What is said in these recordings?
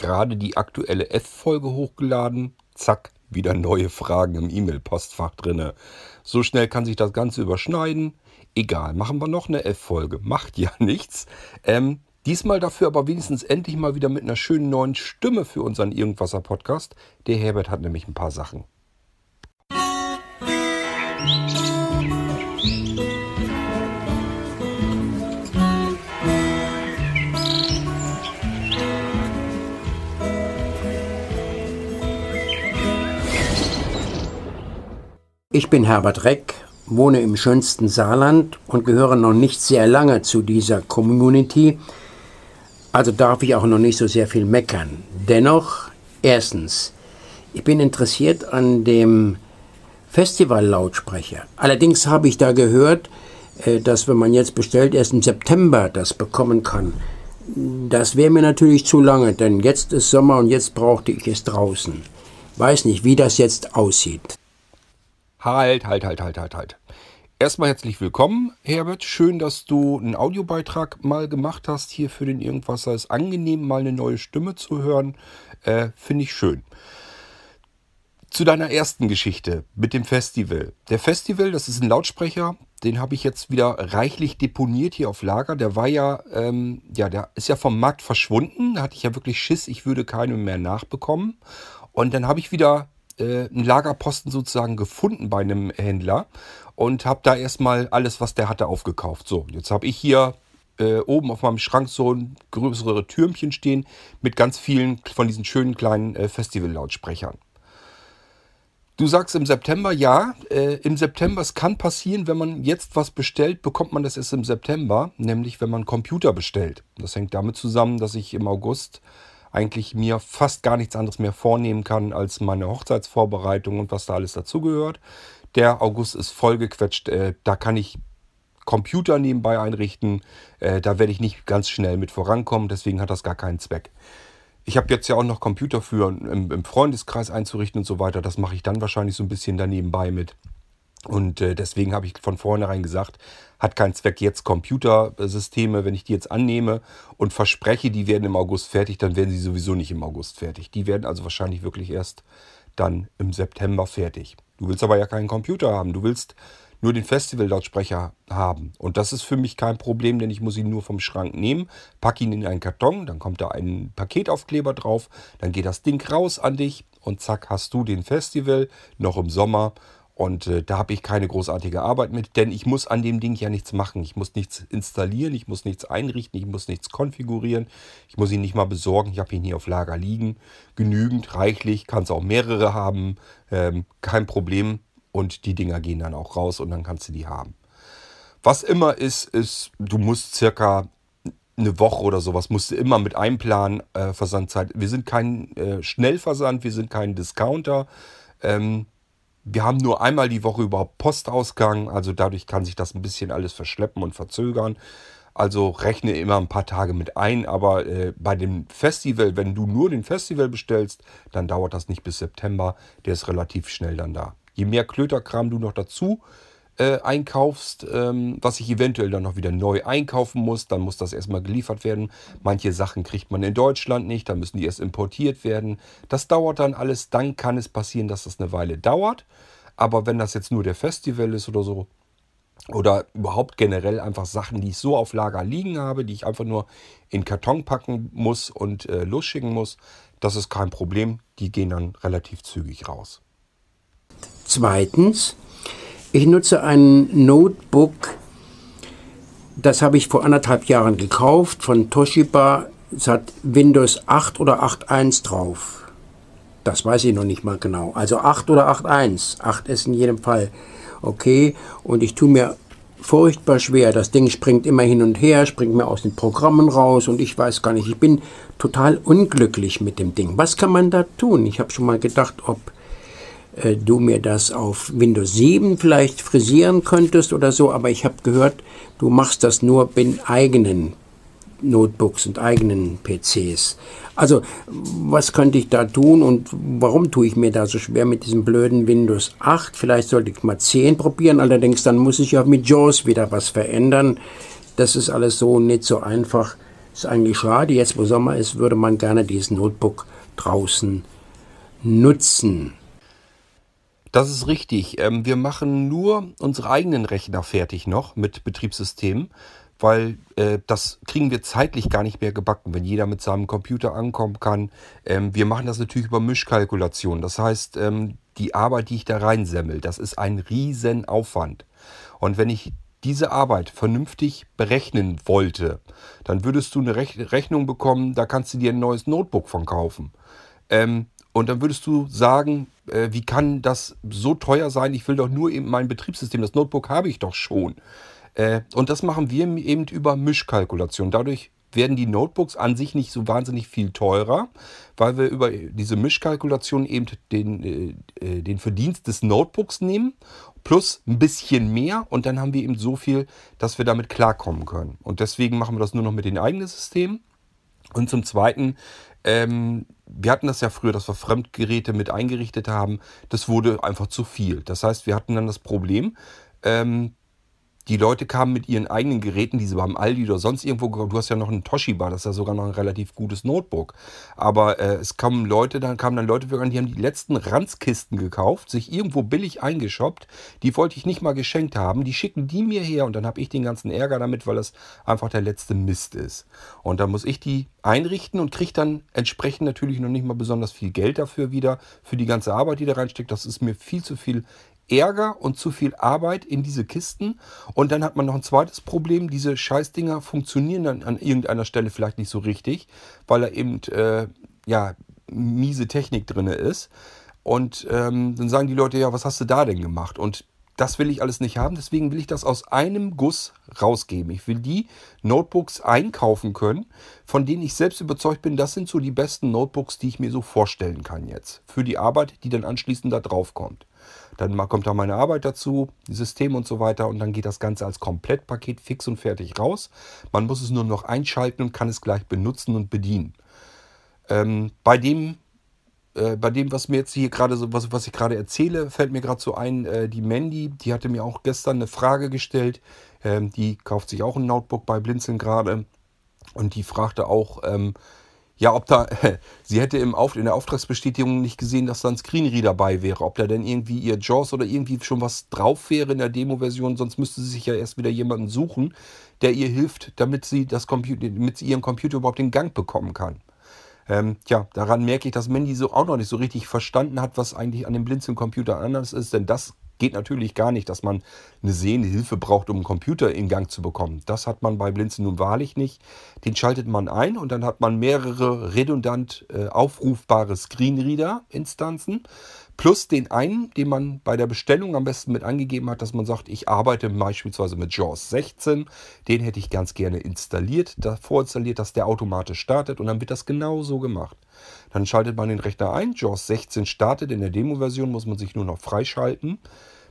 gerade die aktuelle F-Folge hochgeladen. Zack, wieder neue Fragen im E-Mail-Postfach drinne. So schnell kann sich das Ganze überschneiden. Egal, machen wir noch eine F-Folge. Macht ja nichts. Ähm, diesmal dafür aber wenigstens endlich mal wieder mit einer schönen neuen Stimme für unseren Irgendwasser-Podcast. Der Herbert hat nämlich ein paar Sachen. Ich bin Herbert Reck, wohne im schönsten Saarland und gehöre noch nicht sehr lange zu dieser Community, also darf ich auch noch nicht so sehr viel meckern. Dennoch, erstens, ich bin interessiert an dem Festival-Lautsprecher. Allerdings habe ich da gehört, äh, dass wenn man jetzt bestellt, erst im September das bekommen kann. Das wäre mir natürlich zu lange, denn jetzt ist Sommer und jetzt brauchte ich es draußen. Weiß nicht, wie das jetzt aussieht. Halt, halt, halt, halt, halt, halt. Erstmal herzlich willkommen, Herbert. Schön, dass du einen Audiobeitrag mal gemacht hast hier für den Irgendwasser. Ist angenehm, mal eine neue Stimme zu hören. Äh, Finde ich schön. Zu deiner ersten Geschichte mit dem Festival. Der Festival, das ist ein Lautsprecher, den habe ich jetzt wieder reichlich deponiert hier auf Lager. Der war ja, ähm, ja, der ist ja vom Markt verschwunden. Da hatte ich ja wirklich Schiss, ich würde keinen mehr nachbekommen. Und dann habe ich wieder äh, einen Lagerposten sozusagen gefunden bei einem Händler und habe da erstmal alles, was der hatte, aufgekauft. So, jetzt habe ich hier äh, oben auf meinem Schrank so ein größere Türmchen stehen mit ganz vielen von diesen schönen kleinen äh, Festival-Lautsprechern. Du sagst im September, ja, äh, im September, es kann passieren, wenn man jetzt was bestellt, bekommt man das erst im September, nämlich wenn man Computer bestellt. Das hängt damit zusammen, dass ich im August eigentlich mir fast gar nichts anderes mehr vornehmen kann als meine Hochzeitsvorbereitung und was da alles dazugehört. Der August ist vollgequetscht. Äh, da kann ich Computer nebenbei einrichten. Äh, da werde ich nicht ganz schnell mit vorankommen. Deswegen hat das gar keinen Zweck. Ich habe jetzt ja auch noch Computer für im, im Freundeskreis einzurichten und so weiter. Das mache ich dann wahrscheinlich so ein bisschen danebenbei mit. Und äh, deswegen habe ich von vornherein gesagt, hat keinen Zweck jetzt Computersysteme, wenn ich die jetzt annehme und verspreche, die werden im August fertig, dann werden sie sowieso nicht im August fertig. Die werden also wahrscheinlich wirklich erst dann im September fertig. Du willst aber ja keinen Computer haben, du willst nur den Festival-Lautsprecher haben. Und das ist für mich kein Problem, denn ich muss ihn nur vom Schrank nehmen, packe ihn in einen Karton, dann kommt da ein Paketaufkleber drauf, dann geht das Ding raus an dich und zack hast du den Festival noch im Sommer und äh, da habe ich keine großartige Arbeit mit, denn ich muss an dem Ding ja nichts machen. Ich muss nichts installieren, ich muss nichts einrichten, ich muss nichts konfigurieren. Ich muss ihn nicht mal besorgen. Ich habe ihn hier auf Lager liegen. Genügend, reichlich, kann es auch mehrere haben. Ähm, kein Problem. Und die Dinger gehen dann auch raus und dann kannst du die haben. Was immer ist, ist, du musst circa eine Woche oder sowas musst du immer mit einplanen, äh, Versandzeit. Wir sind kein äh, Schnellversand, wir sind kein Discounter. Ähm, wir haben nur einmal die Woche überhaupt Postausgang, also dadurch kann sich das ein bisschen alles verschleppen und verzögern. Also rechne immer ein paar Tage mit ein, aber äh, bei dem Festival, wenn du nur den Festival bestellst, dann dauert das nicht bis September. Der ist relativ schnell dann da. Je mehr Klöterkram du noch dazu äh, einkaufst, ähm, was ich eventuell dann noch wieder neu einkaufen muss. Dann muss das erstmal geliefert werden. Manche Sachen kriegt man in Deutschland nicht, dann müssen die erst importiert werden. Das dauert dann alles. Dann kann es passieren, dass das eine Weile dauert. Aber wenn das jetzt nur der Festival ist oder so, oder überhaupt generell einfach Sachen, die ich so auf Lager liegen habe, die ich einfach nur in Karton packen muss und äh, losschicken muss, das ist kein Problem. Die gehen dann relativ zügig raus. Zweitens, ich nutze ein Notebook, das habe ich vor anderthalb Jahren gekauft von Toshiba. Es hat Windows 8 oder 8.1 drauf. Das weiß ich noch nicht mal genau. Also 8 oder 8.1. 8 ist in jedem Fall okay. Und ich tue mir furchtbar schwer. Das Ding springt immer hin und her, springt mir aus den Programmen raus und ich weiß gar nicht. Ich bin total unglücklich mit dem Ding. Was kann man da tun? Ich habe schon mal gedacht, ob äh, du mir das auf Windows 7 vielleicht frisieren könntest oder so, aber ich habe gehört, du machst das nur bei eigenen Notebooks und eigenen PCs. Also, was könnte ich da tun und warum tue ich mir da so schwer mit diesem blöden Windows 8? Vielleicht sollte ich mal 10 probieren, allerdings dann muss ich ja mit JAWS wieder was verändern. Das ist alles so nicht so einfach. Ist eigentlich schade, jetzt wo Sommer ist, würde man gerne dieses Notebook draußen nutzen. Das ist richtig. Ähm, wir machen nur unsere eigenen Rechner fertig noch mit Betriebssystemen, weil äh, das kriegen wir zeitlich gar nicht mehr gebacken, wenn jeder mit seinem Computer ankommen kann. Ähm, wir machen das natürlich über Mischkalkulation. Das heißt, ähm, die Arbeit, die ich da reinsemmel, das ist ein Riesenaufwand. Und wenn ich diese Arbeit vernünftig berechnen wollte, dann würdest du eine Rechnung bekommen, da kannst du dir ein neues Notebook von kaufen. Und dann würdest du sagen, äh, wie kann das so teuer sein? Ich will doch nur eben mein Betriebssystem, das Notebook habe ich doch schon. Äh, und das machen wir eben über Mischkalkulation. Dadurch werden die Notebooks an sich nicht so wahnsinnig viel teurer, weil wir über diese Mischkalkulation eben den, äh, äh, den Verdienst des Notebooks nehmen, plus ein bisschen mehr und dann haben wir eben so viel, dass wir damit klarkommen können. Und deswegen machen wir das nur noch mit den eigenen Systemen. Und zum Zweiten, ähm, wir hatten das ja früher, dass wir Fremdgeräte mit eingerichtet haben. Das wurde einfach zu viel. Das heißt, wir hatten dann das Problem, ähm, die Leute kamen mit ihren eigenen Geräten, die sie beim Aldi oder sonst irgendwo Du hast ja noch einen Toshiba, das ist ja sogar noch ein relativ gutes Notebook. Aber äh, es kamen Leute, dann kamen dann Leute, die haben die letzten Ranzkisten gekauft, sich irgendwo billig eingeschoppt. Die wollte ich nicht mal geschenkt haben. Die schicken die mir her und dann habe ich den ganzen Ärger damit, weil das einfach der letzte Mist ist. Und dann muss ich die einrichten und kriege dann entsprechend natürlich noch nicht mal besonders viel Geld dafür wieder, für die ganze Arbeit, die da reinsteckt. Das ist mir viel zu viel Ärger und zu viel Arbeit in diese Kisten. Und dann hat man noch ein zweites Problem. Diese Scheißdinger funktionieren dann an irgendeiner Stelle vielleicht nicht so richtig, weil da eben äh, ja, miese Technik drin ist. Und ähm, dann sagen die Leute, ja, was hast du da denn gemacht? Und das will ich alles nicht haben, deswegen will ich das aus einem Guss rausgeben. Ich will die Notebooks einkaufen können, von denen ich selbst überzeugt bin, das sind so die besten Notebooks, die ich mir so vorstellen kann jetzt. Für die Arbeit, die dann anschließend da drauf kommt. Dann kommt da meine Arbeit dazu, System und so weiter und dann geht das Ganze als Komplettpaket fix und fertig raus. Man muss es nur noch einschalten und kann es gleich benutzen und bedienen. Ähm, bei dem äh, bei dem, was mir jetzt hier gerade so, was, was ich gerade erzähle, fällt mir gerade so ein, äh, die Mandy, die hatte mir auch gestern eine Frage gestellt. Ähm, die kauft sich auch ein Notebook bei Blinzeln gerade. Und die fragte auch, ähm, ja, ob da, sie hätte im Auf, in der Auftragsbestätigung nicht gesehen, dass da ein Screenreader dabei wäre. Ob da denn irgendwie ihr JAWS oder irgendwie schon was drauf wäre in der Demo-Version, sonst müsste sie sich ja erst wieder jemanden suchen, der ihr hilft, damit sie das Computer, damit sie ihren Computer überhaupt in Gang bekommen kann. Ähm, tja, daran merke ich, dass Mandy so auch noch nicht so richtig verstanden hat, was eigentlich an dem Blinzeln-Computer anders ist, denn das geht natürlich gar nicht, dass man eine sehende braucht, um einen Computer in Gang zu bekommen. Das hat man bei Blinzen nun wahrlich nicht. Den schaltet man ein und dann hat man mehrere redundant äh, aufrufbare Screenreader-Instanzen. Plus den einen, den man bei der Bestellung am besten mit angegeben hat, dass man sagt, ich arbeite beispielsweise mit JAWS 16. Den hätte ich ganz gerne installiert, vorinstalliert, dass der automatisch startet und dann wird das genau so gemacht. Dann schaltet man den Rechner ein, JAWS 16 startet. In der Demo-Version muss man sich nur noch freischalten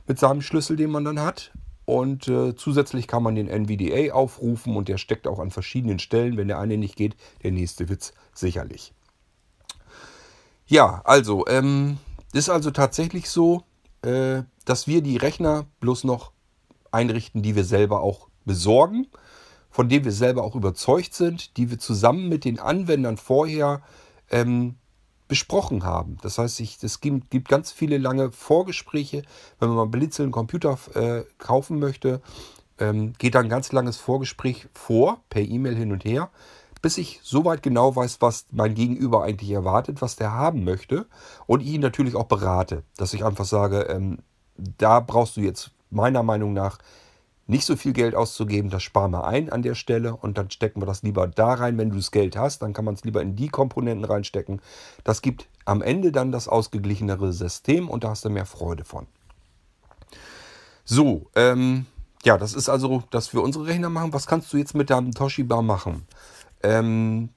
mit seinem Schlüssel, den man dann hat. Und äh, zusätzlich kann man den NVDA aufrufen und der steckt auch an verschiedenen Stellen. Wenn der eine nicht geht, der nächste Witz sicherlich. Ja, also, ähm, ist also tatsächlich so, äh, dass wir die Rechner bloß noch einrichten, die wir selber auch besorgen, von denen wir selber auch überzeugt sind, die wir zusammen mit den Anwendern vorher ähm, besprochen haben. Das heißt, es gibt, gibt, ganz viele lange Vorgespräche. Wenn man mal Blitzel einen Computer äh, kaufen möchte, ähm, geht da ein ganz langes Vorgespräch vor, per E-Mail hin und her bis ich soweit genau weiß, was mein Gegenüber eigentlich erwartet, was der haben möchte und ihn natürlich auch berate, dass ich einfach sage, ähm, da brauchst du jetzt meiner Meinung nach nicht so viel Geld auszugeben, das sparen wir ein an der Stelle und dann stecken wir das lieber da rein, wenn du das Geld hast, dann kann man es lieber in die Komponenten reinstecken. Das gibt am Ende dann das ausgeglichenere System und da hast du mehr Freude von. So, ähm, ja, das ist also, dass wir unsere Rechner machen. Was kannst du jetzt mit deinem Toshiba machen? Ähm,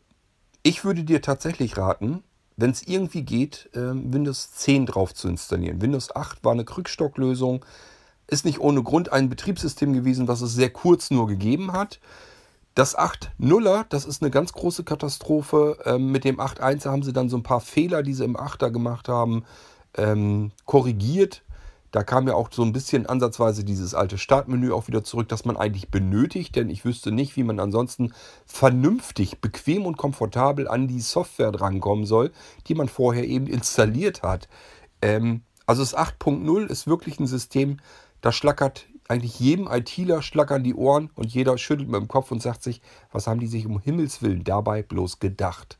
ich würde dir tatsächlich raten, wenn es irgendwie geht, ähm, Windows 10 drauf zu installieren. Windows 8 war eine Krückstocklösung, ist nicht ohne Grund ein Betriebssystem gewesen, was es sehr kurz nur gegeben hat. Das 8.0er, das ist eine ganz große Katastrophe. Ähm, mit dem 8.1er haben sie dann so ein paar Fehler, die sie im 8er gemacht haben, ähm, korrigiert. Da kam ja auch so ein bisschen ansatzweise dieses alte Startmenü auch wieder zurück, das man eigentlich benötigt, denn ich wüsste nicht, wie man ansonsten vernünftig, bequem und komfortabel an die Software drankommen soll, die man vorher eben installiert hat. Ähm, also das 8.0 ist wirklich ein System, das schlackert eigentlich jedem ITler schlackern die Ohren und jeder schüttelt mit dem Kopf und sagt sich, was haben die sich um Himmels Willen dabei bloß gedacht?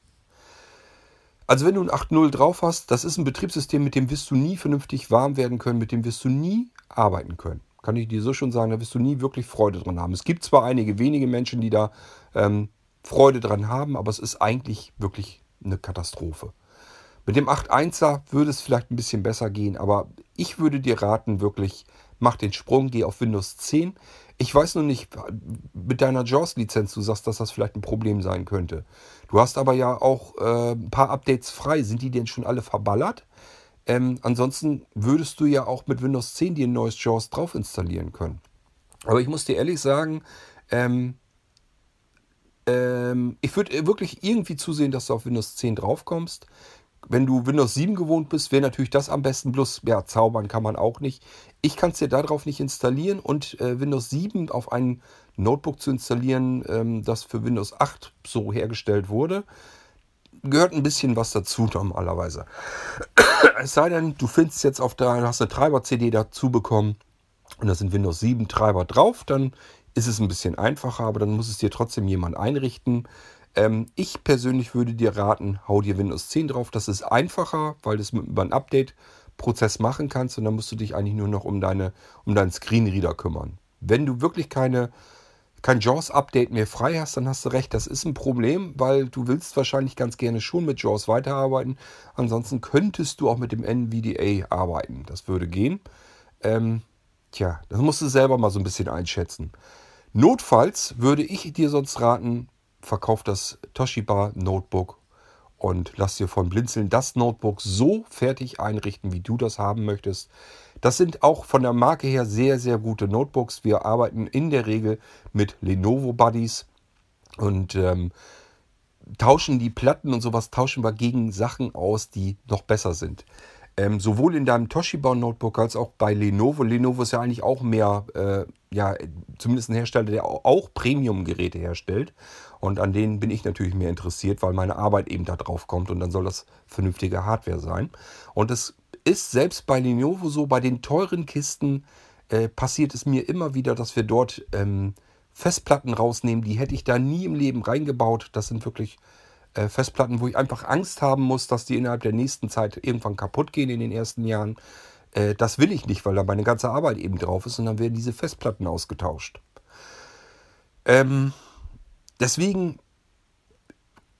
Also wenn du ein 8.0 drauf hast, das ist ein Betriebssystem, mit dem wirst du nie vernünftig warm werden können, mit dem wirst du nie arbeiten können. Kann ich dir so schon sagen, da wirst du nie wirklich Freude dran haben. Es gibt zwar einige wenige Menschen, die da ähm, Freude dran haben, aber es ist eigentlich wirklich eine Katastrophe. Mit dem 8.1er würde es vielleicht ein bisschen besser gehen, aber ich würde dir raten, wirklich, mach den Sprung, geh auf Windows 10. Ich weiß nur nicht, mit deiner JAWS-Lizenz, du sagst, dass das vielleicht ein Problem sein könnte. Du hast aber ja auch äh, ein paar Updates frei. Sind die denn schon alle verballert? Ähm, ansonsten würdest du ja auch mit Windows 10 dir ein neues JAWS drauf installieren können. Aber ich muss dir ehrlich sagen, ähm, ähm, ich würde wirklich irgendwie zusehen, dass du auf Windows 10 draufkommst. Wenn du Windows 7 gewohnt bist, wäre natürlich das am besten. Bloß, ja, zaubern kann man auch nicht. Ich kann es dir darauf nicht installieren und äh, Windows 7 auf ein Notebook zu installieren, ähm, das für Windows 8 so hergestellt wurde, gehört ein bisschen was dazu normalerweise. es sei denn, du findest jetzt auf der, hast eine Treiber-CD dazu bekommen und da sind Windows 7 Treiber drauf, dann ist es ein bisschen einfacher, aber dann muss es dir trotzdem jemand einrichten. Ähm, ich persönlich würde dir raten, hau dir Windows 10 drauf. Das ist einfacher, weil du es über einen Update-Prozess machen kannst und dann musst du dich eigentlich nur noch um, deine, um deinen Screenreader kümmern. Wenn du wirklich keine, kein JAWS-Update mehr frei hast, dann hast du recht, das ist ein Problem, weil du willst wahrscheinlich ganz gerne schon mit JAWS weiterarbeiten. Ansonsten könntest du auch mit dem NVDA arbeiten. Das würde gehen. Ähm, tja, das musst du selber mal so ein bisschen einschätzen. Notfalls würde ich dir sonst raten, verkauf das Toshiba Notebook und lass dir von Blinzeln das Notebook so fertig einrichten, wie du das haben möchtest. Das sind auch von der Marke her sehr, sehr gute Notebooks. Wir arbeiten in der Regel mit Lenovo Buddies und ähm, tauschen die Platten und sowas tauschen wir gegen Sachen aus, die noch besser sind. Ähm, sowohl in deinem Toshiba Notebook als auch bei Lenovo. Lenovo ist ja eigentlich auch mehr, äh, ja, zumindest ein Hersteller, der auch Premium-Geräte herstellt. Und an denen bin ich natürlich mehr interessiert, weil meine Arbeit eben da drauf kommt und dann soll das vernünftige Hardware sein. Und es ist selbst bei Lenovo so, bei den teuren Kisten äh, passiert es mir immer wieder, dass wir dort ähm, Festplatten rausnehmen. Die hätte ich da nie im Leben reingebaut. Das sind wirklich äh, Festplatten, wo ich einfach Angst haben muss, dass die innerhalb der nächsten Zeit irgendwann kaputt gehen in den ersten Jahren. Äh, das will ich nicht, weil da meine ganze Arbeit eben drauf ist und dann werden diese Festplatten ausgetauscht. Ähm, deswegen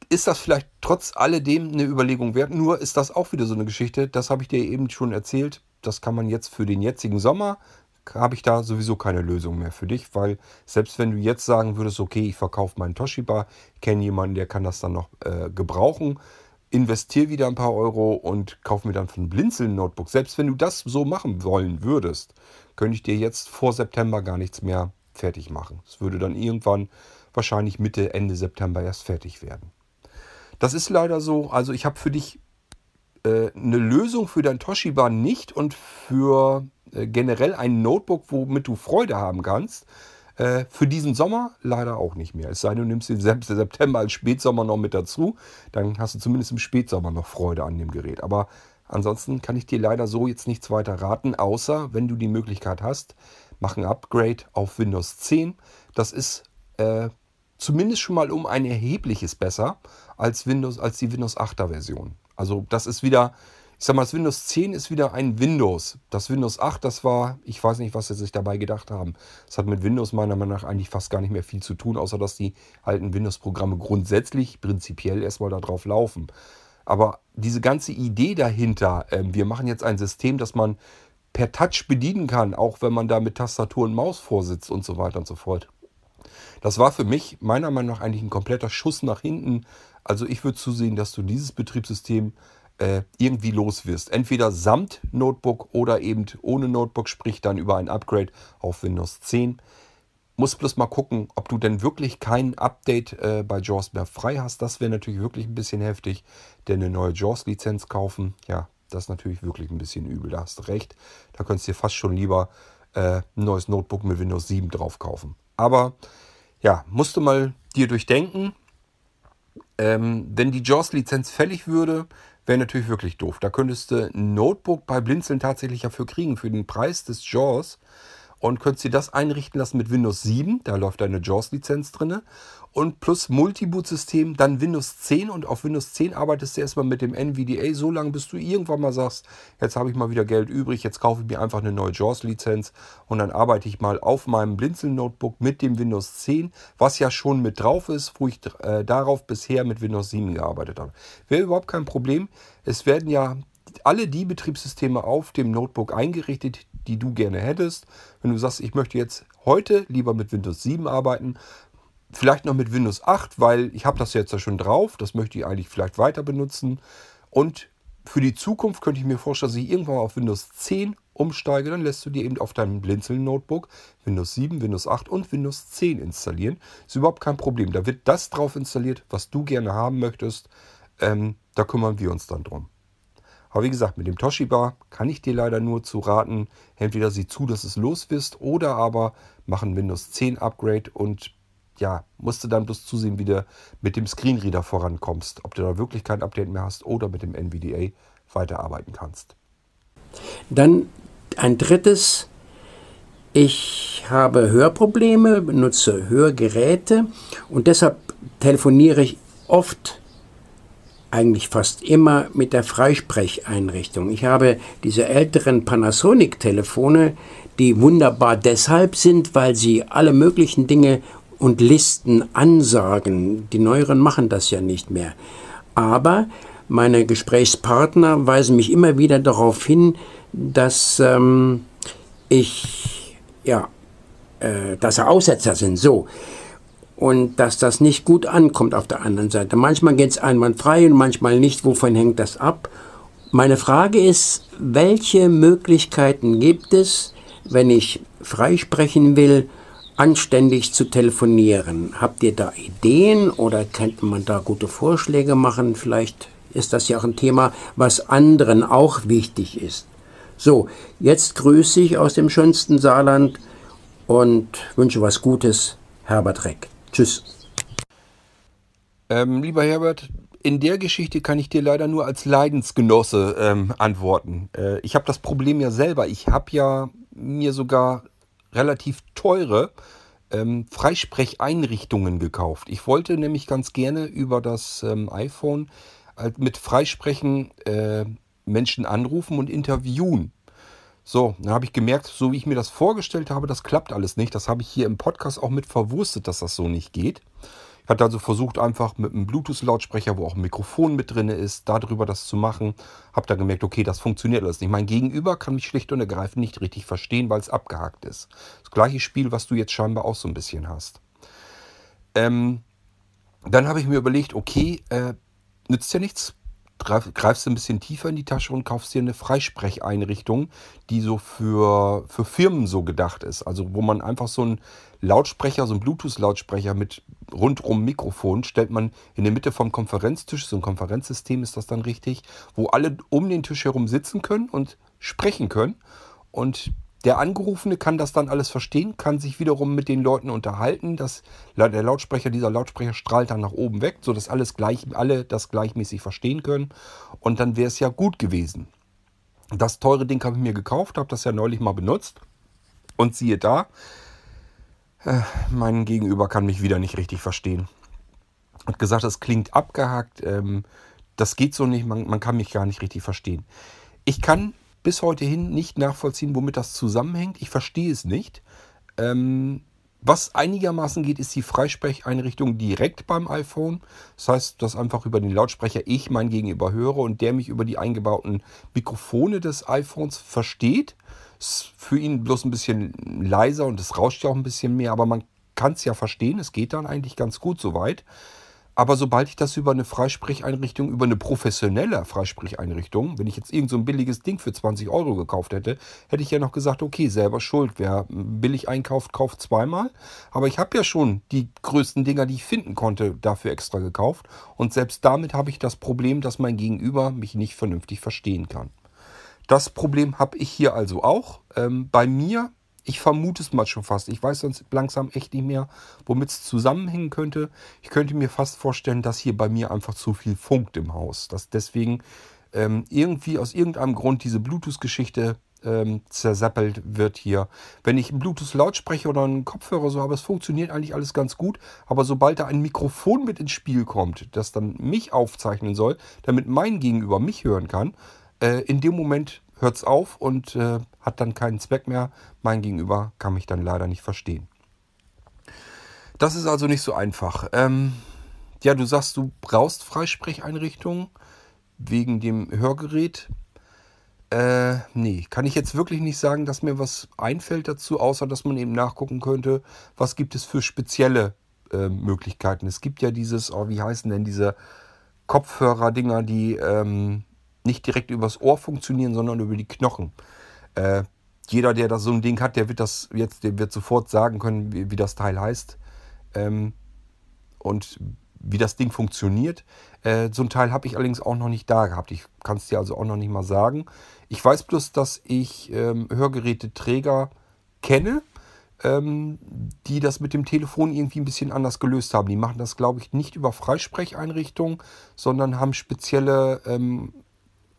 ist das vielleicht trotz alledem eine Überlegung wert. Nur ist das auch wieder so eine Geschichte, das habe ich dir eben schon erzählt. Das kann man jetzt für den jetzigen Sommer habe ich da sowieso keine Lösung mehr für dich, weil selbst wenn du jetzt sagen würdest, okay, ich verkaufe meinen Toshiba, kenne jemanden, der kann das dann noch äh, gebrauchen, investiere wieder ein paar Euro und kaufe mir dann von Blinzeln Notebook. Selbst wenn du das so machen wollen würdest, könnte ich dir jetzt vor September gar nichts mehr fertig machen. Es würde dann irgendwann wahrscheinlich Mitte, Ende September erst fertig werden. Das ist leider so. Also ich habe für dich äh, eine Lösung für dein Toshiba nicht und für äh, generell ein Notebook, womit du Freude haben kannst. Äh, für diesen Sommer leider auch nicht mehr. Es sei denn, du nimmst den September als Spätsommer noch mit dazu. Dann hast du zumindest im Spätsommer noch Freude an dem Gerät. Aber ansonsten kann ich dir leider so jetzt nichts weiter raten, außer wenn du die Möglichkeit hast, mach ein Upgrade auf Windows 10. Das ist äh, zumindest schon mal um ein erhebliches besser als, Windows, als die Windows 8er Version. Also das ist wieder ich sag mal, das Windows 10 ist wieder ein Windows. Das Windows 8, das war, ich weiß nicht, was sie sich dabei gedacht haben. Das hat mit Windows meiner Meinung nach eigentlich fast gar nicht mehr viel zu tun, außer dass die alten Windows-Programme grundsätzlich, prinzipiell erstmal darauf laufen. Aber diese ganze Idee dahinter, äh, wir machen jetzt ein System, das man per Touch bedienen kann, auch wenn man da mit Tastatur und Maus vorsitzt und so weiter und so fort. Das war für mich meiner Meinung nach eigentlich ein kompletter Schuss nach hinten. Also ich würde zusehen, dass du dieses Betriebssystem äh, irgendwie los wirst. Entweder samt Notebook oder eben ohne Notebook, sprich dann über ein Upgrade auf Windows 10. Muss bloß mal gucken, ob du denn wirklich kein Update äh, bei JAWS mehr frei hast. Das wäre natürlich wirklich ein bisschen heftig, denn eine neue JAWS-Lizenz kaufen, ja, das ist natürlich wirklich ein bisschen übel. Da hast du recht. Da könntest du dir fast schon lieber äh, ein neues Notebook mit Windows 7 drauf kaufen. Aber ja, musst du mal dir durchdenken. Ähm, wenn die JAWS-Lizenz fällig würde, wäre natürlich wirklich doof. Da könntest du ein Notebook bei Blinzeln tatsächlich dafür kriegen, für den Preis des JAWS. Und könntest dir das einrichten lassen mit Windows 7. Da läuft eine JAWS-Lizenz drin und plus Multiboot-System, dann Windows 10 und auf Windows 10 arbeitest du erstmal mit dem NVDA so lange, bis du irgendwann mal sagst, jetzt habe ich mal wieder Geld übrig, jetzt kaufe ich mir einfach eine neue JAWS-Lizenz und dann arbeite ich mal auf meinem Blinzeln-Notebook mit dem Windows 10, was ja schon mit drauf ist, wo ich äh, darauf bisher mit Windows 7 gearbeitet habe. Wäre überhaupt kein Problem. Es werden ja alle die Betriebssysteme auf dem Notebook eingerichtet, die du gerne hättest. Wenn du sagst, ich möchte jetzt heute lieber mit Windows 7 arbeiten, Vielleicht noch mit Windows 8, weil ich habe das jetzt ja schon drauf. Das möchte ich eigentlich vielleicht weiter benutzen. Und für die Zukunft könnte ich mir vorstellen, dass ich irgendwann auf Windows 10 umsteige. Dann lässt du dir eben auf deinem Blinzeln-Notebook Windows 7, Windows 8 und Windows 10 installieren. Ist überhaupt kein Problem. Da wird das drauf installiert, was du gerne haben möchtest. Ähm, da kümmern wir uns dann drum. Aber wie gesagt, mit dem Toshiba kann ich dir leider nur zu raten, entweder sieh zu, dass es los wirst, oder aber mach ein Windows 10 Upgrade und ja, musst du dann bloß zusehen, wie du mit dem Screenreader vorankommst. Ob du da wirklich kein Update mehr hast oder mit dem NVDA weiterarbeiten kannst. Dann ein drittes. Ich habe Hörprobleme, benutze Hörgeräte und deshalb telefoniere ich oft, eigentlich fast immer, mit der Freisprecheinrichtung. Ich habe diese älteren Panasonic-Telefone, die wunderbar deshalb sind, weil sie alle möglichen Dinge und Listen ansagen. Die Neueren machen das ja nicht mehr. Aber meine Gesprächspartner weisen mich immer wieder darauf hin, dass ähm, ich, ja, äh, dass er Aussetzer sind, so. Und dass das nicht gut ankommt auf der anderen Seite. Manchmal geht es einwandfrei und manchmal nicht. Wovon hängt das ab? Meine Frage ist, welche Möglichkeiten gibt es, wenn ich freisprechen will, anständig zu telefonieren. Habt ihr da Ideen oder könnte man da gute Vorschläge machen? Vielleicht ist das ja auch ein Thema, was anderen auch wichtig ist. So, jetzt grüße ich aus dem schönsten Saarland und wünsche was Gutes. Herbert Reck. Tschüss. Ähm, lieber Herbert, in der Geschichte kann ich dir leider nur als Leidensgenosse ähm, antworten. Äh, ich habe das Problem ja selber. Ich habe ja mir sogar relativ teure ähm, Freisprecheinrichtungen gekauft. Ich wollte nämlich ganz gerne über das ähm, iPhone halt mit Freisprechen äh, Menschen anrufen und interviewen. So, dann habe ich gemerkt, so wie ich mir das vorgestellt habe, das klappt alles nicht. Das habe ich hier im Podcast auch mit verwurstet, dass das so nicht geht. Ich hatte also versucht, einfach mit einem Bluetooth-Lautsprecher, wo auch ein Mikrofon mit drin ist, darüber das zu machen. Habe dann gemerkt, okay, das funktioniert alles nicht. Mein Gegenüber kann mich schlicht und ergreifend nicht richtig verstehen, weil es abgehakt ist. Das gleiche Spiel, was du jetzt scheinbar auch so ein bisschen hast. Ähm, dann habe ich mir überlegt, okay, äh, nützt ja nichts greifst du ein bisschen tiefer in die Tasche und kaufst dir eine Freisprecheinrichtung, die so für, für Firmen so gedacht ist. Also wo man einfach so einen Lautsprecher, so einen Bluetooth-Lautsprecher mit rundrum Mikrofon stellt man in der Mitte vom Konferenztisch, so ein Konferenzsystem ist das dann richtig, wo alle um den Tisch herum sitzen können und sprechen können. Und der Angerufene kann das dann alles verstehen, kann sich wiederum mit den Leuten unterhalten. Das, der Lautsprecher, dieser Lautsprecher strahlt dann nach oben weg, sodass alles gleich, alle das gleichmäßig verstehen können. Und dann wäre es ja gut gewesen. Das teure Ding habe ich mir gekauft, habe das ja neulich mal benutzt. Und siehe da, äh, mein Gegenüber kann mich wieder nicht richtig verstehen. Hat gesagt, das klingt abgehakt, ähm, das geht so nicht, man, man kann mich gar nicht richtig verstehen. Ich kann bis heute hin nicht nachvollziehen, womit das zusammenhängt. Ich verstehe es nicht. Ähm, was einigermaßen geht, ist die Freisprecheinrichtung direkt beim iPhone. Das heißt, dass einfach über den Lautsprecher ich mein Gegenüber höre und der mich über die eingebauten Mikrofone des iPhones versteht. Ist für ihn bloß ein bisschen leiser und es rauscht ja auch ein bisschen mehr, aber man kann es ja verstehen. Es geht dann eigentlich ganz gut soweit. Aber sobald ich das über eine Freisprecheinrichtung, über eine professionelle Freisprecheinrichtung, wenn ich jetzt irgend so ein billiges Ding für 20 Euro gekauft hätte, hätte ich ja noch gesagt, okay, selber schuld. Wer billig einkauft, kauft zweimal. Aber ich habe ja schon die größten Dinger, die ich finden konnte, dafür extra gekauft. Und selbst damit habe ich das Problem, dass mein Gegenüber mich nicht vernünftig verstehen kann. Das Problem habe ich hier also auch. Ähm, bei mir, ich vermute es mal schon fast. Ich weiß sonst langsam echt nicht mehr, womit es zusammenhängen könnte. Ich könnte mir fast vorstellen, dass hier bei mir einfach zu viel funkt im Haus. Dass deswegen ähm, irgendwie aus irgendeinem Grund diese Bluetooth-Geschichte ähm, zersappelt wird hier. Wenn ich einen Bluetooth-Lautsprecher oder einen Kopfhörer so habe, es funktioniert eigentlich alles ganz gut. Aber sobald da ein Mikrofon mit ins Spiel kommt, das dann mich aufzeichnen soll, damit mein Gegenüber mich hören kann, äh, in dem Moment hört es auf und äh, hat dann keinen Zweck mehr. Mein Gegenüber kann mich dann leider nicht verstehen. Das ist also nicht so einfach. Ähm, ja, du sagst, du brauchst Freisprecheinrichtungen wegen dem Hörgerät. Äh, nee, kann ich jetzt wirklich nicht sagen, dass mir was einfällt dazu, außer dass man eben nachgucken könnte, was gibt es für spezielle äh, Möglichkeiten. Es gibt ja dieses, oh, wie heißen denn diese Kopfhörer-Dinger, die ähm, nicht direkt übers Ohr funktionieren, sondern über die Knochen. Äh, jeder, der da so ein Ding hat, der wird das jetzt, der wird sofort sagen können, wie, wie das Teil heißt. Ähm, und wie das Ding funktioniert. Äh, so ein Teil habe ich allerdings auch noch nicht da gehabt. Ich kann es dir also auch noch nicht mal sagen. Ich weiß bloß, dass ich ähm, Hörgeräteträger kenne, ähm, die das mit dem Telefon irgendwie ein bisschen anders gelöst haben. Die machen das, glaube ich, nicht über Freisprecheinrichtungen, sondern haben spezielle, ähm,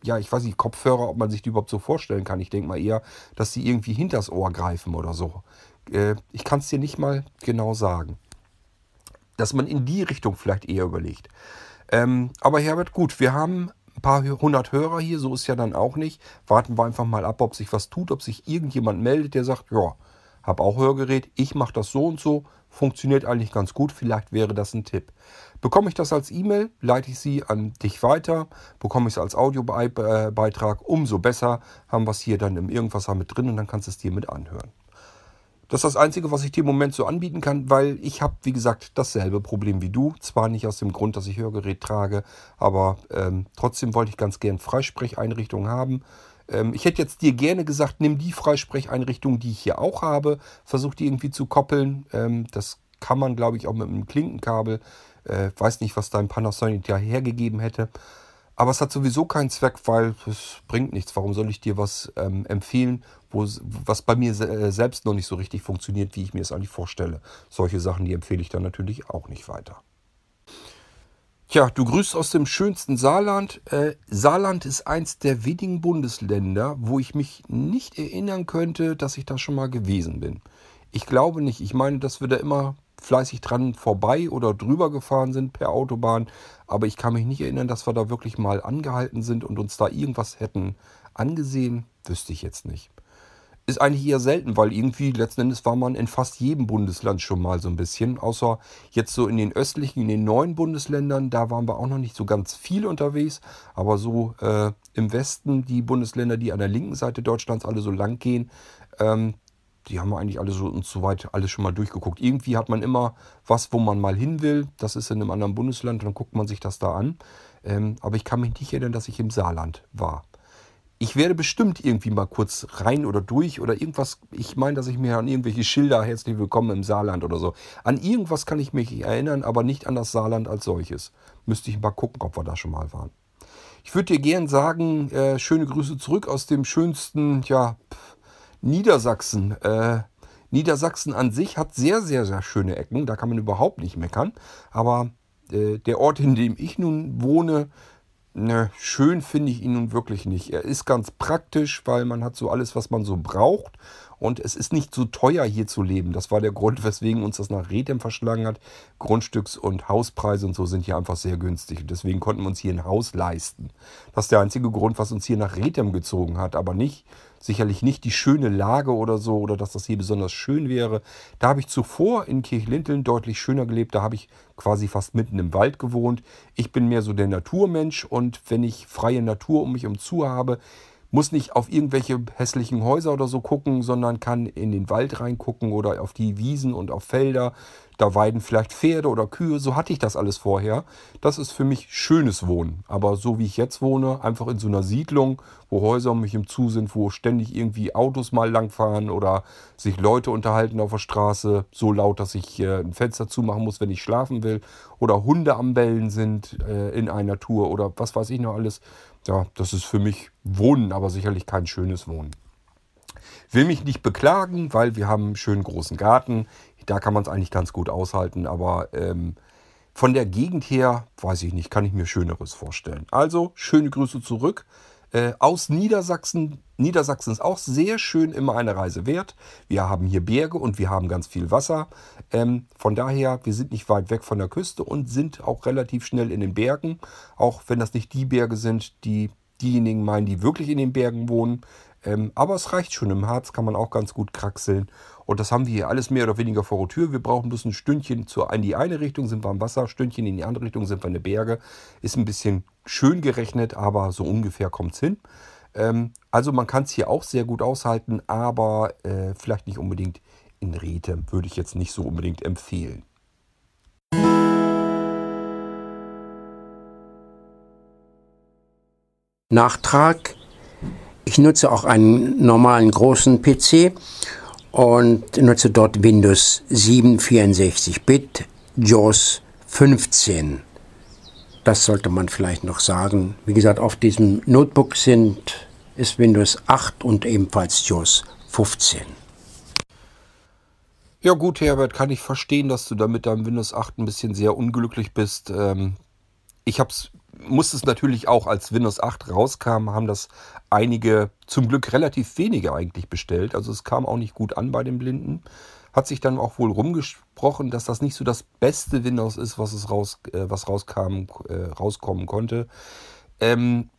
ja, ich weiß nicht, Kopfhörer, ob man sich die überhaupt so vorstellen kann. Ich denke mal eher, dass sie irgendwie hinters Ohr greifen oder so. Äh, ich kann es dir nicht mal genau sagen dass man in die Richtung vielleicht eher überlegt. Ähm, aber Herbert, gut, wir haben ein paar hundert Hörer hier, so ist ja dann auch nicht. Warten wir einfach mal ab, ob sich was tut, ob sich irgendjemand meldet, der sagt, ja, habe auch Hörgerät, ich mache das so und so, funktioniert eigentlich ganz gut, vielleicht wäre das ein Tipp. Bekomme ich das als E-Mail, leite ich sie an dich weiter, bekomme ich es als Audiobeitrag, umso besser haben wir es hier dann im Irgendwas mit drin und dann kannst du es dir mit anhören. Das ist das Einzige, was ich dir im Moment so anbieten kann, weil ich habe, wie gesagt, dasselbe Problem wie du. Zwar nicht aus dem Grund, dass ich Hörgerät trage, aber ähm, trotzdem wollte ich ganz gern Freisprecheinrichtungen haben. Ähm, ich hätte jetzt dir gerne gesagt, nimm die Freisprecheinrichtung, die ich hier auch habe, versuch die irgendwie zu koppeln. Ähm, das kann man, glaube ich, auch mit einem Klinkenkabel. Äh, weiß nicht, was dein Panasonic ja hergegeben hätte. Aber es hat sowieso keinen Zweck, weil es bringt nichts. Warum soll ich dir was ähm, empfehlen, wo, was bei mir se äh, selbst noch nicht so richtig funktioniert, wie ich mir es eigentlich vorstelle? Solche Sachen, die empfehle ich dann natürlich auch nicht weiter. Tja, du grüßt aus dem schönsten Saarland. Äh, Saarland ist eins der wenigen Bundesländer, wo ich mich nicht erinnern könnte, dass ich da schon mal gewesen bin. Ich glaube nicht. Ich meine, dass wir da immer fleißig dran vorbei oder drüber gefahren sind per Autobahn. Aber ich kann mich nicht erinnern, dass wir da wirklich mal angehalten sind und uns da irgendwas hätten angesehen. Wüsste ich jetzt nicht. Ist eigentlich eher selten, weil irgendwie letzten Endes war man in fast jedem Bundesland schon mal so ein bisschen. Außer jetzt so in den östlichen, in den neuen Bundesländern, da waren wir auch noch nicht so ganz viel unterwegs. Aber so äh, im Westen, die Bundesländer, die an der linken Seite Deutschlands alle so lang gehen, ähm, die haben wir eigentlich alle so und so weit alles schon mal durchgeguckt. Irgendwie hat man immer was, wo man mal hin will. Das ist in einem anderen Bundesland, dann guckt man sich das da an. Ähm, aber ich kann mich nicht erinnern, dass ich im Saarland war. Ich werde bestimmt irgendwie mal kurz rein oder durch oder irgendwas. Ich meine, dass ich mir an irgendwelche Schilder herzlich willkommen im Saarland oder so. An irgendwas kann ich mich erinnern, aber nicht an das Saarland als solches. Müsste ich mal gucken, ob wir da schon mal waren. Ich würde dir gern sagen, äh, schöne Grüße zurück aus dem schönsten, ja, pff, Niedersachsen. Äh, Niedersachsen an sich hat sehr, sehr, sehr schöne Ecken. Da kann man überhaupt nicht meckern. Aber äh, der Ort, in dem ich nun wohne, ne, schön finde ich ihn nun wirklich nicht. Er ist ganz praktisch, weil man hat so alles, was man so braucht. Und es ist nicht so teuer hier zu leben. Das war der Grund, weswegen uns das nach Rethem verschlagen hat. Grundstücks- und Hauspreise und so sind hier einfach sehr günstig. Und deswegen konnten wir uns hier ein Haus leisten. Das ist der einzige Grund, was uns hier nach Rethem gezogen hat. Aber nicht, sicherlich nicht die schöne Lage oder so oder dass das hier besonders schön wäre. Da habe ich zuvor in Kirchlinteln deutlich schöner gelebt. Da habe ich quasi fast mitten im Wald gewohnt. Ich bin mehr so der Naturmensch und wenn ich freie Natur um mich herum zu habe, muss nicht auf irgendwelche hässlichen Häuser oder so gucken, sondern kann in den Wald reingucken oder auf die Wiesen und auf Felder. da weiden vielleicht Pferde oder Kühe. So hatte ich das alles vorher. Das ist für mich schönes Wohnen. Aber so wie ich jetzt wohne, einfach in so einer Siedlung, wo Häuser um mich im Zu sind, wo ständig irgendwie Autos mal langfahren oder sich Leute unterhalten auf der Straße, so laut, dass ich äh, ein Fenster zumachen muss, wenn ich schlafen will. Oder Hunde am Bellen sind äh, in einer Tour oder was weiß ich noch alles. Ja, das ist für mich Wohnen, aber sicherlich kein schönes Wohnen. Will mich nicht beklagen, weil wir haben einen schönen großen Garten. Da kann man es eigentlich ganz gut aushalten. Aber ähm, von der Gegend her, weiß ich nicht, kann ich mir Schöneres vorstellen. Also, schöne Grüße zurück. Äh, aus Niedersachsen. Niedersachsen ist auch sehr schön immer eine Reise wert. Wir haben hier Berge und wir haben ganz viel Wasser. Ähm, von daher, wir sind nicht weit weg von der Küste und sind auch relativ schnell in den Bergen. Auch wenn das nicht die Berge sind, die diejenigen meinen, die wirklich in den Bergen wohnen. Ähm, aber es reicht schon. Im Harz kann man auch ganz gut kraxeln. Und das haben wir hier alles mehr oder weniger vor der Tür. Wir brauchen bloß ein Stündchen zur, in die eine Richtung sind wir am Wasser, Stündchen in die andere Richtung sind wir in den Berge. Ist ein bisschen schön gerechnet, aber so ungefähr kommt es hin. Ähm, also man kann es hier auch sehr gut aushalten, aber äh, vielleicht nicht unbedingt in Rete. Würde ich jetzt nicht so unbedingt empfehlen. Nachtrag ich nutze auch einen normalen großen PC und nutze dort Windows 7 64-Bit, JAWS 15. Das sollte man vielleicht noch sagen. Wie gesagt, auf diesem Notebook sind, ist Windows 8 und ebenfalls JAWS 15. Ja gut, Herbert, kann ich verstehen, dass du da mit deinem Windows 8 ein bisschen sehr unglücklich bist. Ähm, ich hab's, musste es natürlich auch, als Windows 8 rauskam, haben das einige, zum Glück relativ wenige eigentlich bestellt. Also es kam auch nicht gut an bei den Blinden. Hat sich dann auch wohl rumgesprochen, dass das nicht so das beste Windows ist, was es raus, äh, was rauskam, äh, rauskommen konnte. Ähm,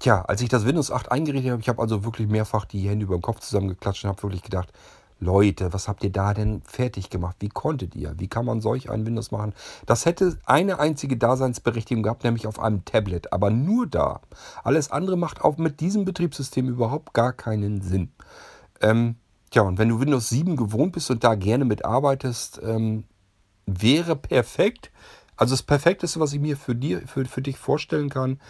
tja, als ich das Windows 8 eingerichtet habe, ich habe also wirklich mehrfach die Hände über den Kopf zusammengeklatscht und habe wirklich gedacht, Leute, was habt ihr da denn fertig gemacht? Wie konntet ihr? Wie kann man solch ein Windows machen? Das hätte eine einzige Daseinsberechtigung gehabt, nämlich auf einem Tablet, aber nur da. Alles andere macht auch mit diesem Betriebssystem überhaupt gar keinen Sinn. Ähm, tja, und wenn du Windows 7 gewohnt bist und da gerne mitarbeitest, ähm, wäre perfekt. Also das Perfekteste, was ich mir für, dir, für, für dich vorstellen kann,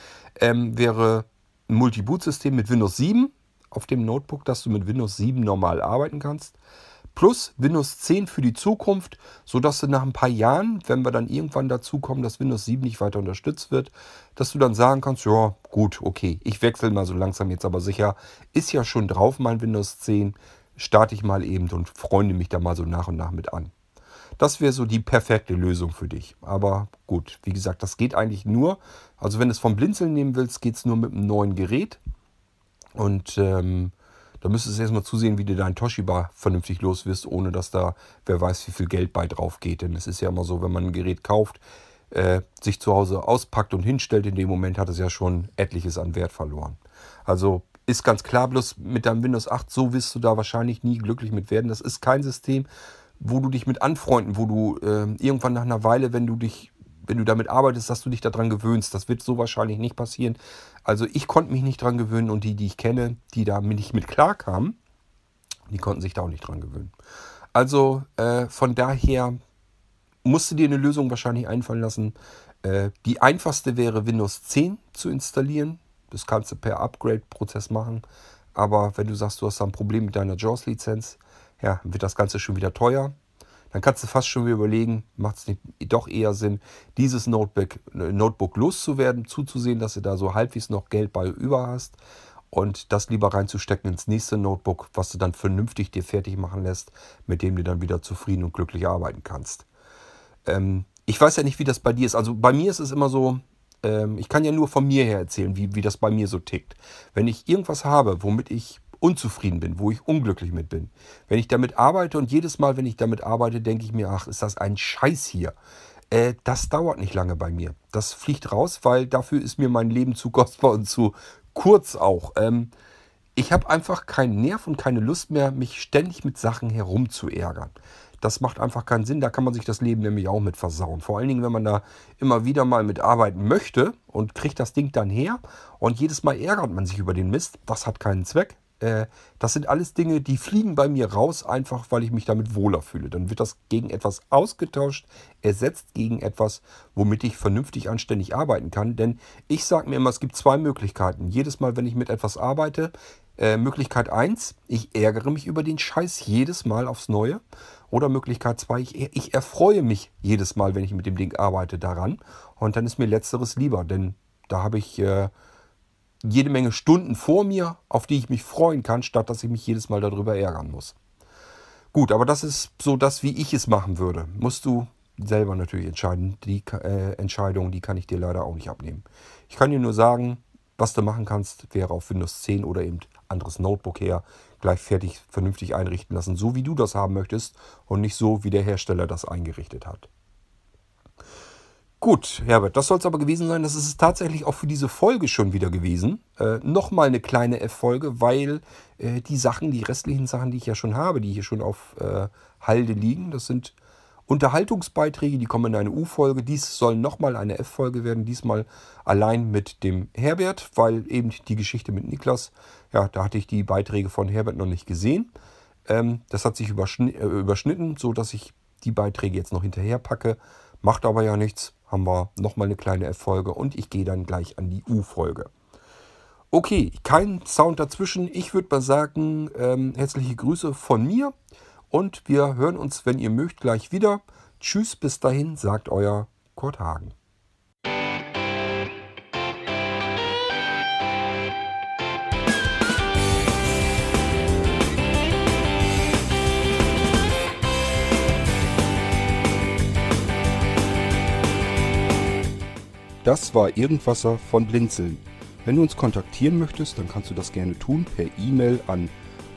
ähm, wäre ein Multi-Boot-System mit Windows 7 auf dem Notebook, dass du mit Windows 7 normal arbeiten kannst. Plus Windows 10 für die Zukunft, sodass du nach ein paar Jahren, wenn wir dann irgendwann dazu kommen, dass Windows 7 nicht weiter unterstützt wird, dass du dann sagen kannst, ja gut, okay, ich wechsle mal so langsam jetzt aber sicher. Ist ja schon drauf mein Windows 10, starte ich mal eben und freunde mich da mal so nach und nach mit an. Das wäre so die perfekte Lösung für dich. Aber gut, wie gesagt, das geht eigentlich nur. Also wenn du es vom Blinzeln nehmen willst, geht es nur mit einem neuen Gerät. Und ähm, da müsstest du erstmal zusehen, wie du deinen Toshiba vernünftig los wirst, ohne dass da wer weiß, wie viel Geld bei drauf geht. Denn es ist ja immer so, wenn man ein Gerät kauft, äh, sich zu Hause auspackt und hinstellt, in dem Moment hat es ja schon etliches an Wert verloren. Also ist ganz klar, bloß mit deinem Windows 8, so wirst du da wahrscheinlich nie glücklich mit werden. Das ist kein System, wo du dich mit anfreunden, wo du äh, irgendwann nach einer Weile, wenn du dich wenn du damit arbeitest, dass du dich daran gewöhnst. Das wird so wahrscheinlich nicht passieren. Also ich konnte mich nicht dran gewöhnen und die, die ich kenne, die da nicht mit klarkamen, die konnten sich da auch nicht dran gewöhnen. Also äh, von daher musst du dir eine Lösung wahrscheinlich einfallen lassen. Äh, die einfachste wäre Windows 10 zu installieren. Das kannst du per Upgrade-Prozess machen. Aber wenn du sagst, du hast da ein Problem mit deiner JAWS-Lizenz, ja, wird das Ganze schon wieder teuer dann kannst du fast schon wieder überlegen, macht es doch eher Sinn, dieses Notebook, Notebook loszuwerden, zuzusehen, dass du da so halbwegs noch Geld bei über hast und das lieber reinzustecken ins nächste Notebook, was du dann vernünftig dir fertig machen lässt, mit dem du dann wieder zufrieden und glücklich arbeiten kannst. Ähm, ich weiß ja nicht, wie das bei dir ist. Also bei mir ist es immer so, ähm, ich kann ja nur von mir her erzählen, wie, wie das bei mir so tickt. Wenn ich irgendwas habe, womit ich unzufrieden bin, wo ich unglücklich mit bin. Wenn ich damit arbeite und jedes Mal, wenn ich damit arbeite, denke ich mir, ach, ist das ein Scheiß hier. Äh, das dauert nicht lange bei mir. Das fliegt raus, weil dafür ist mir mein Leben zu kostbar und zu kurz auch. Ähm, ich habe einfach keinen Nerv und keine Lust mehr, mich ständig mit Sachen herumzuärgern. Das macht einfach keinen Sinn. Da kann man sich das Leben nämlich auch mit versauen. Vor allen Dingen, wenn man da immer wieder mal mit arbeiten möchte und kriegt das Ding dann her und jedes Mal ärgert man sich über den Mist. Das hat keinen Zweck. Äh, das sind alles Dinge, die fliegen bei mir raus, einfach weil ich mich damit wohler fühle. Dann wird das gegen etwas ausgetauscht, ersetzt gegen etwas, womit ich vernünftig anständig arbeiten kann. Denn ich sage mir immer, es gibt zwei Möglichkeiten. Jedes Mal, wenn ich mit etwas arbeite, äh, Möglichkeit 1, ich ärgere mich über den Scheiß jedes Mal aufs Neue. Oder Möglichkeit 2, ich, ich erfreue mich jedes Mal, wenn ich mit dem Ding arbeite, daran. Und dann ist mir letzteres lieber, denn da habe ich äh, jede Menge Stunden vor mir, auf die ich mich freuen kann, statt dass ich mich jedes Mal darüber ärgern muss. Gut, aber das ist so das, wie ich es machen würde. Musst du selber natürlich entscheiden. Die äh, Entscheidung, die kann ich dir leider auch nicht abnehmen. Ich kann dir nur sagen, was du machen kannst, wäre auf Windows 10 oder eben anderes Notebook her gleich fertig vernünftig einrichten lassen, so wie du das haben möchtest und nicht so, wie der Hersteller das eingerichtet hat. Gut, Herbert, das soll es aber gewesen sein. Das ist es tatsächlich auch für diese Folge schon wieder gewesen. Äh, Nochmal eine kleine F-Folge, weil äh, die Sachen, die restlichen Sachen, die ich ja schon habe, die hier schon auf äh, Halde liegen, das sind Unterhaltungsbeiträge, die kommen in eine U-Folge. Dies soll nochmal eine F-Folge werden, diesmal allein mit dem Herbert, weil eben die Geschichte mit Niklas, ja, da hatte ich die Beiträge von Herbert noch nicht gesehen. Ähm, das hat sich überschn äh, überschnitten, sodass ich die Beiträge jetzt noch hinterher packe. Macht aber ja nichts haben wir nochmal eine kleine F-Folge und ich gehe dann gleich an die U-Folge. Okay, kein Sound dazwischen. Ich würde mal sagen, ähm, herzliche Grüße von mir und wir hören uns, wenn ihr mögt, gleich wieder. Tschüss, bis dahin, sagt euer Kurt Hagen. Das war Irgendwasser von Blinzeln. Wenn du uns kontaktieren möchtest, dann kannst du das gerne tun per E-Mail an